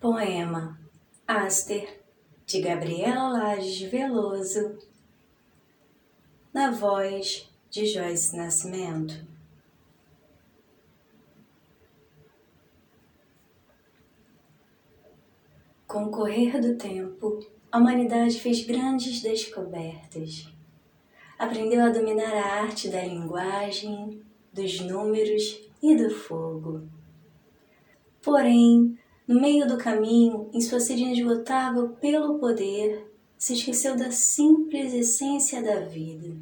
Poema Aster, de Gabriela Lages Veloso, na voz de Joyce Nascimento. Com o correr do tempo, a humanidade fez grandes descobertas. Aprendeu a dominar a arte da linguagem, dos números e do fogo. Porém, no meio do caminho, em sua sede inesgotável pelo poder, se esqueceu da simples essência da vida.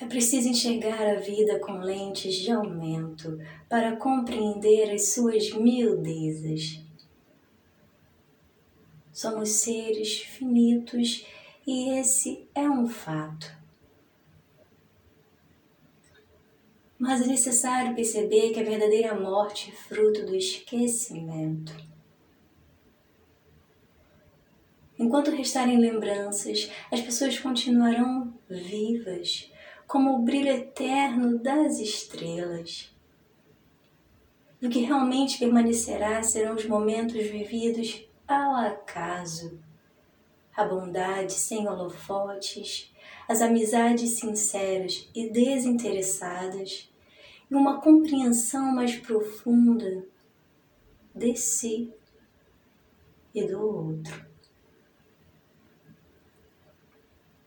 É preciso enxergar a vida com lentes de aumento para compreender as suas miudezas. Somos seres finitos e esse é um fato. Mas é necessário perceber que a verdadeira morte é fruto do esquecimento. Enquanto restarem lembranças, as pessoas continuarão vivas, como o brilho eterno das estrelas. E o que realmente permanecerá serão os momentos vividos ao acaso, a bondade sem holofotes, as amizades sinceras e desinteressadas e uma compreensão mais profunda de si e do outro.